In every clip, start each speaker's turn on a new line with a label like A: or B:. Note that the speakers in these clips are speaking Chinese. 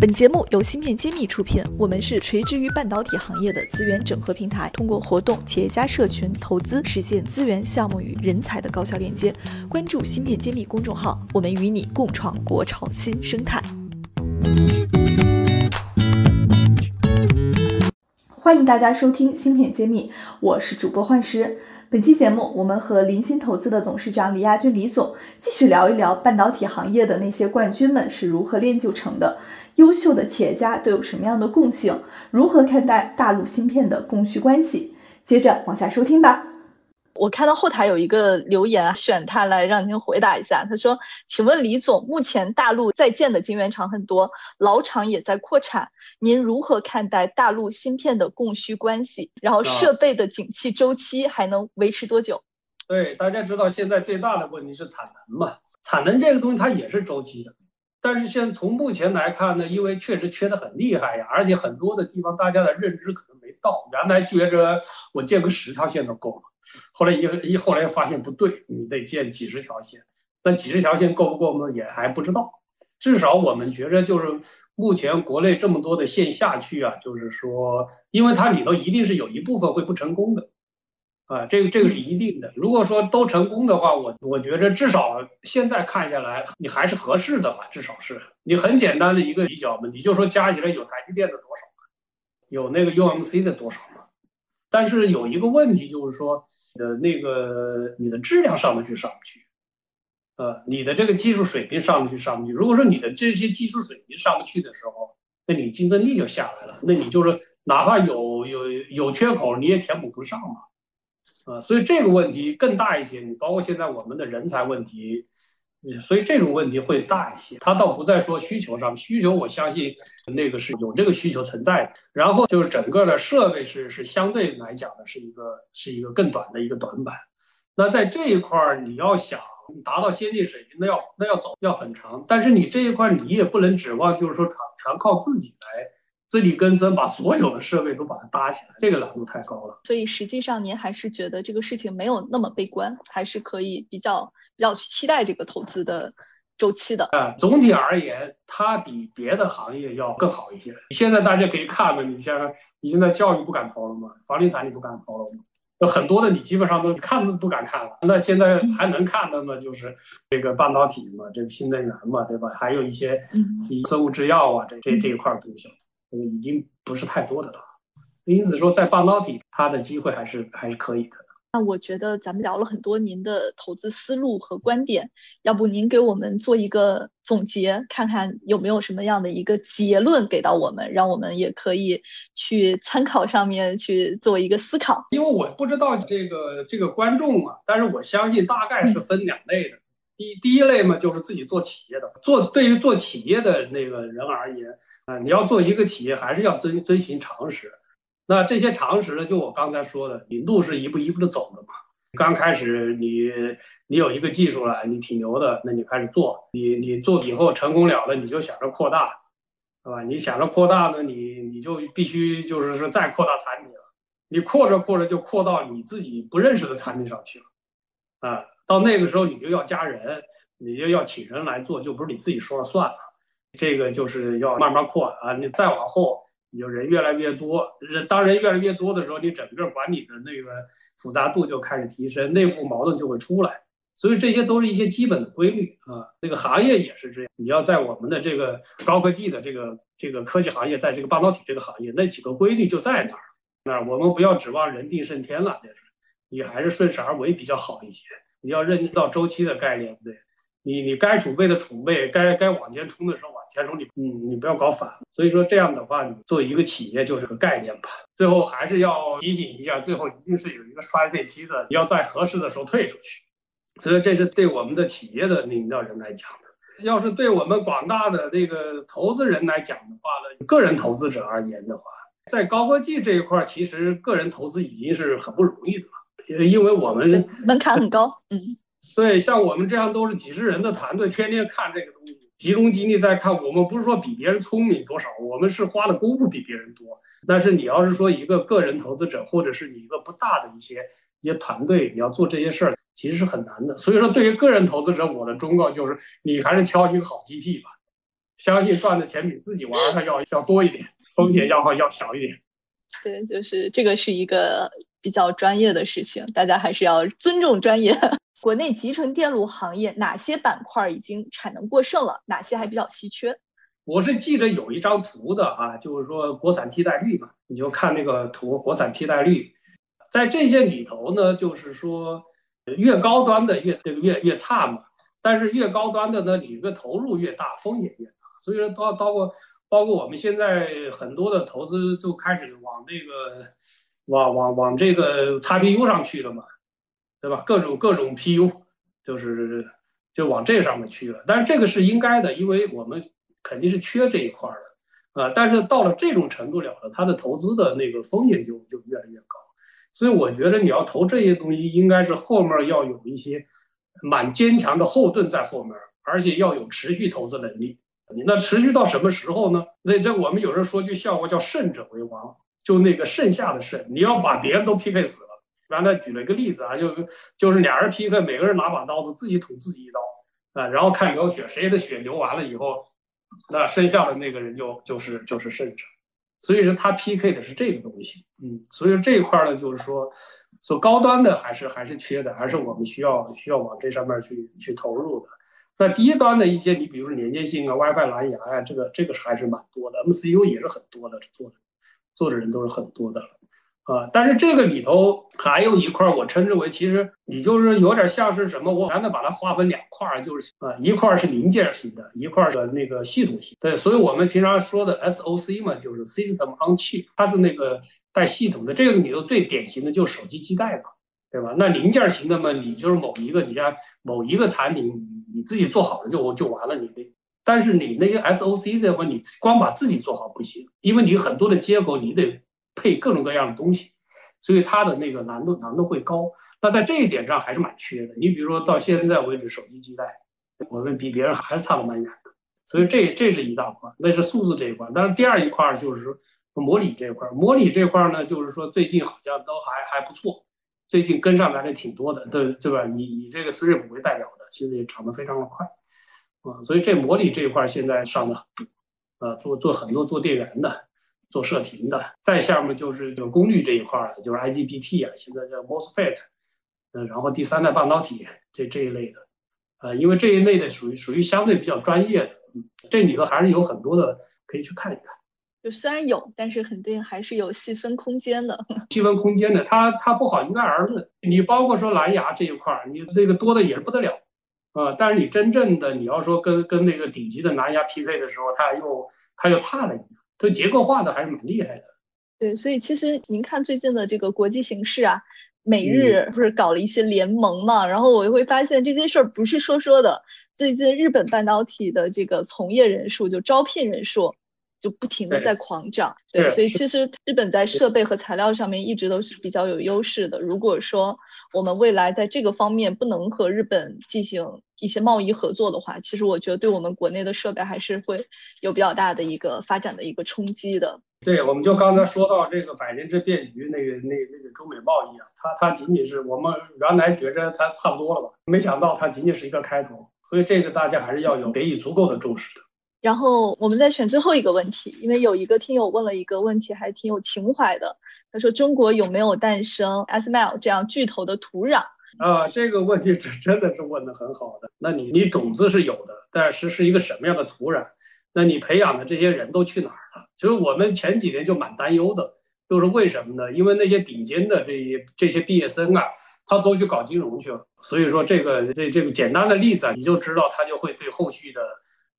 A: 本节目由芯片揭秘出品，我们是垂直于半导体行业的资源整合平台，通过活动、企业家社群、投资，实现资源、项目与人才的高效链接。关注芯片揭秘公众号，我们与你共创国潮新生态。欢迎大家收听芯片揭秘，我是主播幻师。本期节目，我们和林鑫投资的董事长李亚军李总继续聊一聊半导体行业的那些冠军们是如何练就成的，优秀的企业家都有什么样的共性，如何看待大陆芯片的供需关系？接着往下收听吧。我看到后台有一个留言，选他来让您回答一下。他说：“请问李总，目前大陆在建的晶圆厂很多，老厂也在扩产，您如何看待大陆芯片的供需关系？然后设备的景气周期还能维持多久？”
B: 对，大家知道现在最大的问题是产能嘛，产能这个东西它也是周期的。但是现从目前来看呢，因为确实缺的很厉害呀，而且很多的地方大家的认知可能没到，原来觉着我建个十条线都够了。后来一一后来发现不对，你得建几十条线，那几十条线够不够呢？也还不知道。至少我们觉着，就是目前国内这么多的线下去啊，就是说，因为它里头一定是有一部分会不成功的，啊，这个这个是一定的。如果说都成功的话，我我觉着至少现在看下来，你还是合适的吧。至少是你很简单的一个比较嘛，你就说加起来有台积电的多少，有那个 UMC 的多少。但是有一个问题，就是说，呃，那个你的质量上不去上不去，呃，你的这个技术水平上不去上不去。如果说你的这些技术水平上不去的时候，那你竞争力就下来了。那你就是哪怕有有有缺口，你也填补不上嘛，啊，所以这个问题更大一些。你包括现在我们的人才问题。所以这种问题会大一些，它倒不在说需求上，需求我相信那个是有这个需求存在的。然后就是整个的设备是是相对来讲的是一个是一个更短的一个短板。那在这一块儿，你要想达到先进水平，那要那要走要很长。但是你这一块你也不能指望就是说全全靠自己来自力更生，把所有的设备都把它搭起来，这个难度太高了。
A: 所以实际上您还是觉得这个事情没有那么悲观，还是可以比较。比较去期待这个投资的周期的
B: 啊，总体而言，它比别的行业要更好一些。现在大家可以看嘛，你像你现在教育不敢投了吗？房地产你不敢投了吗？有很多的你基本上都看都不敢看了。那现在还能看的嘛，就是这个半导体嘛，这个新能源嘛，对吧？还有一些生物制药啊，这这这一块东西，已经不是太多的了。因此说，在半导体，它的机会还是还是可以的。
A: 那我觉得咱们聊了很多您的投资思路和观点，要不您给我们做一个总结，看看有没有什么样的一个结论给到我们，让我们也可以去参考上面去做一个思考。
B: 因为我不知道这个这个观众嘛，但是我相信大概是分两类的。第第一类嘛，就是自己做企业的，做对于做企业的那个人而言，啊，你要做一个企业，还是要遵遵循常识。那这些常识呢？就我刚才说的，你路是一步一步的走的嘛。刚开始你你有一个技术了，你挺牛的，那你开始做，你你做以后成功了了，你就想着扩大，是吧？你想着扩大呢，你你就必须就是说再扩大产品了。你扩着扩着就扩到你自己不认识的产品上去了，啊，到那个时候你就要加人，你就要请人来做，就不是你自己说了算了。这个就是要慢慢扩啊，你再往后。你就人越来越多，人当人越来越多的时候，你整个管理的那个复杂度就开始提升，内部矛盾就会出来。所以这些都是一些基本的规律啊。这个行业也是这样，你要在我们的这个高科技的这个这个科技行业，在这个半导体这个行业，那几个规律就在那儿。那我们不要指望人定胜天了，就是你还是顺势而为比较好一些。你要认识到周期的概念，对。你你该储备的储备，该该往前冲的时候往前冲，你嗯你不要搞反。所以说这样的话，你做一个企业就是个概念吧。最后还是要提醒一下，最后一定是有一个衰退期的，你要在合适的时候退出去。所以这是对我们的企业的领导人来讲的。要是对我们广大的这个投资人来讲的话呢，个人投资者而言的话，在高科技这一块，其实个人投资已经是很不容易的了，因为我们
A: 门槛很高，嗯。
B: 对，像我们这样都是几十人的团队，天天看这个东西，集中精力在看。我们不是说比别人聪明多少，我们是花的功夫比别人多。但是你要是说一个个人投资者，或者是你一个不大的一些一些团队，你要做这些事儿，其实是很难的。所以说，对于个人投资者，我的忠告就是，你还是挑一个好 GP 吧，相信赚的钱比自己玩的要要多一点，风险要要小一点。
C: 对，就是这个是一个比较专业的事情，大家还是要尊重专业。国内集成电路行业哪些板块已经产能过剩了？哪些还比较稀缺？
B: 我是记得有一张图的啊，就是说国产替代率嘛，你就看那个图，国产替代率，在这些里头呢，就是说越高端的越这个越越差嘛，但是越高端的呢，你这个投入越大，风险越大，所以说包包括包括我们现在很多的投资就开始往那个往往往这个 XPU 上去了嘛。对吧？各种各种 PU，就是就往这上面去了。但是这个是应该的，因为我们肯定是缺这一块的啊。但是到了这种程度了了，它的投资的那个风险就就越来越高。所以我觉得你要投这些东西，应该是后面要有一些蛮坚强的后盾在后面，而且要有持续投资能力。你那持续到什么时候呢？那这我们有人说句笑话，叫胜者为王，就那个剩下的胜，你要把别人都 PK 死了。刚才举了一个例子啊，就就是俩人 PK，每个人拿把刀子自己捅自己一刀啊，然后看流血，谁的血流完了以后，那剩下的那个人就就是就是胜者。所以说他 PK 的是这个东西，嗯，所以说这一块呢，就是说，说高端的还是还是缺的，还是我们需要需要往这上面去去投入的。那低端的一些，你比如说连接性啊、WiFi 蓝牙呀，这个这个还是蛮多的，MCU 也是很多的，做的做的人都是很多的。啊，但是这个里头还有一块，我称之为，其实你就是有点像是什么，我刚才把它划分两块，就是啊，一块是零件型的，一块的那个系统型。对，所以我们平常说的 SOC 嘛，就是 System on Chip，它是那个带系统的。这个里头最典型的就是手机基带嘛，对吧？那零件型的嘛，你就是某一个，你像某一个产品，你自己做好了就就完了，你那。但是你那些 SOC 的话，你光把自己做好不行，因为你很多的接口你得。配各种各样的东西，所以它的那个难度难度会高。那在这一点上还是蛮缺的。你比如说到现在为止，手机基带，我们比别人还是差的蛮远的。所以这这是一大块，那是数字这一块。但是第二一块就是说模拟这一块，模拟这块呢，就是说最近好像都还还不错，最近跟上来的挺多的，对对吧？以以这个 Three 为代表的，现在也涨得非常的快啊。所以这模拟这一块现在上的很多，啊，做做很多做电源的。做射频的，再下面就是就功率这一块儿就是 IGBT 啊，现在叫 MOSFET，嗯，然后第三代半导体这这一类的，呃，因为这一类的属于属于相对比较专业的，嗯，这里头还是有很多的可以去看一看。
C: 就虽然有，但是肯定还是有细分空间的。
B: 细分空间的，它它不好一概而论。你包括说蓝牙这一块儿，你那个多的也是不得了，啊，但是你真正的你要说跟跟那个顶级的蓝牙匹配的时候，它又它又差了一点。所以结构化的还是蛮厉害的，
C: 对，所以其实您看最近的这个国际形势啊，美日不是搞了一些联盟嘛，然后我就会发现这件事儿不是说说的，最近日本半导体的这个从业人数就招聘人数就不停的在狂涨，对，所以其实日本在设备和材料上面一直都是比较有优势的。如果说我们未来在这个方面不能和日本进行。一些贸易合作的话，其实我觉得对我们国内的设备还是会有比较大的一个发展的一个冲击的。
B: 对，我们就刚才说到这个百年之变局，那个那那个中美贸易啊，它它仅仅是我们原来觉着它差不多了吧，没想到它仅仅是一个开头，所以这个大家还是要有给予足够的重视的。
C: 然后我们再选最后一个问题，因为有一个听友问了一个问题，还挺有情怀的，他说中国有没有诞生 S M L 这样巨头的土壤？
B: 啊，这个问题是真的是问的很好的。那你你种子是有的，但是是一个什么样的土壤？那你培养的这些人都去哪儿了？其实我们前几年就蛮担忧的，就是为什么呢？因为那些顶尖的这些这些毕业生啊，他都去搞金融去了。所以说这个这这个简单的例子啊，你就知道他就会对后续的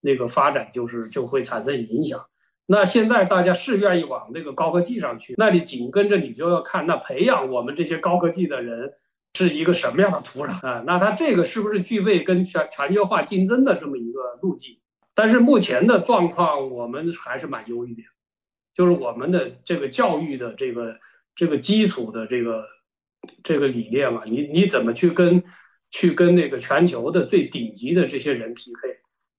B: 那个发展就是就会产生影响。那现在大家是愿意往那个高科技上去，那你紧跟着你就要看那培养我们这些高科技的人。是一个什么样的土壤啊？那它这个是不是具备跟全全球化竞争的这么一个路径？但是目前的状况，我们还是蛮忧郁的，就是我们的这个教育的这个这个基础的这个这个理念嘛，你你怎么去跟去跟那个全球的最顶级的这些人匹配？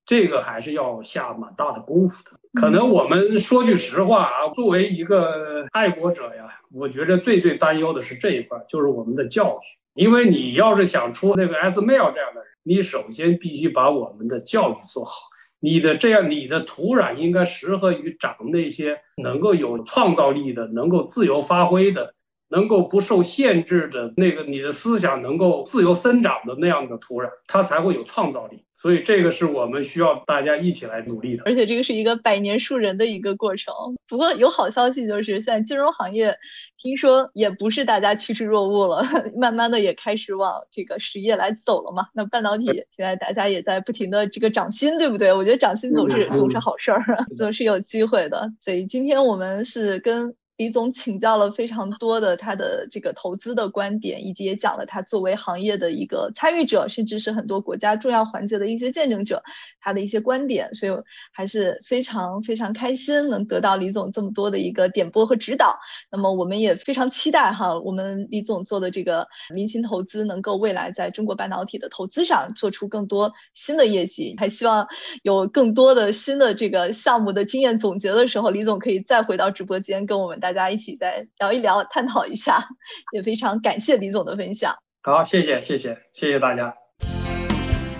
B: 这个还是要下蛮大的功夫的。可能我们说句实话啊，作为一个爱国者呀，我觉得最最担忧的是这一块，就是我们的教育。因为你要是想出那个 Smail 这样的人，你首先必须把我们的教育做好，你的这样，你的土壤应该适合于长那些能够有创造力的、能够自由发挥的、能够不受限制的那个，你的思想能够自由生长的那样的土壤，它才会有创造力。所以这个是我们需要大家一起来努力的，
C: 而且这个是一个百年树人的一个过程。不过有好消息，就是现在金融行业听说也不是大家趋之若鹜了，慢慢的也开始往这个实业来走了嘛。那半导体现在大家也在不停的这个涨薪，对不对？我觉得涨薪总是总是好事儿，总是有机会的。所以今天我们是跟。李总请教了非常多的他的这个投资的观点，以及也讲了他作为行业的一个参与者，甚至是很多国家重要环节的一些见证者，他的一些观点，所以还是非常非常开心能得到李总这么多的一个点拨和指导。那么我们也非常期待哈，我们李总做的这个明星投资能够未来在中国半导体的投资上做出更多新的业绩，还希望有更多的新的这个项目的经验总结的时候，李总可以再回到直播间跟我们大。大家一起再聊一聊，探讨一下，也非常感谢李总的分享。
B: 好，谢谢，谢谢，谢谢大家。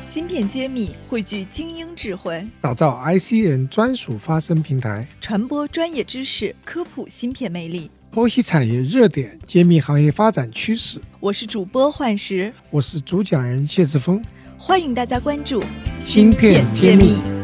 A: 芯片揭秘汇聚精英智慧，
D: 打造 IC 人专属发声平台，
A: 传播专业知识，科普芯片魅力，
D: 剖析产业热点，揭秘行业发展趋势。
A: 我是主播幻石，
D: 我是主讲人谢志峰，
A: 欢迎大家关注
D: 芯片揭秘。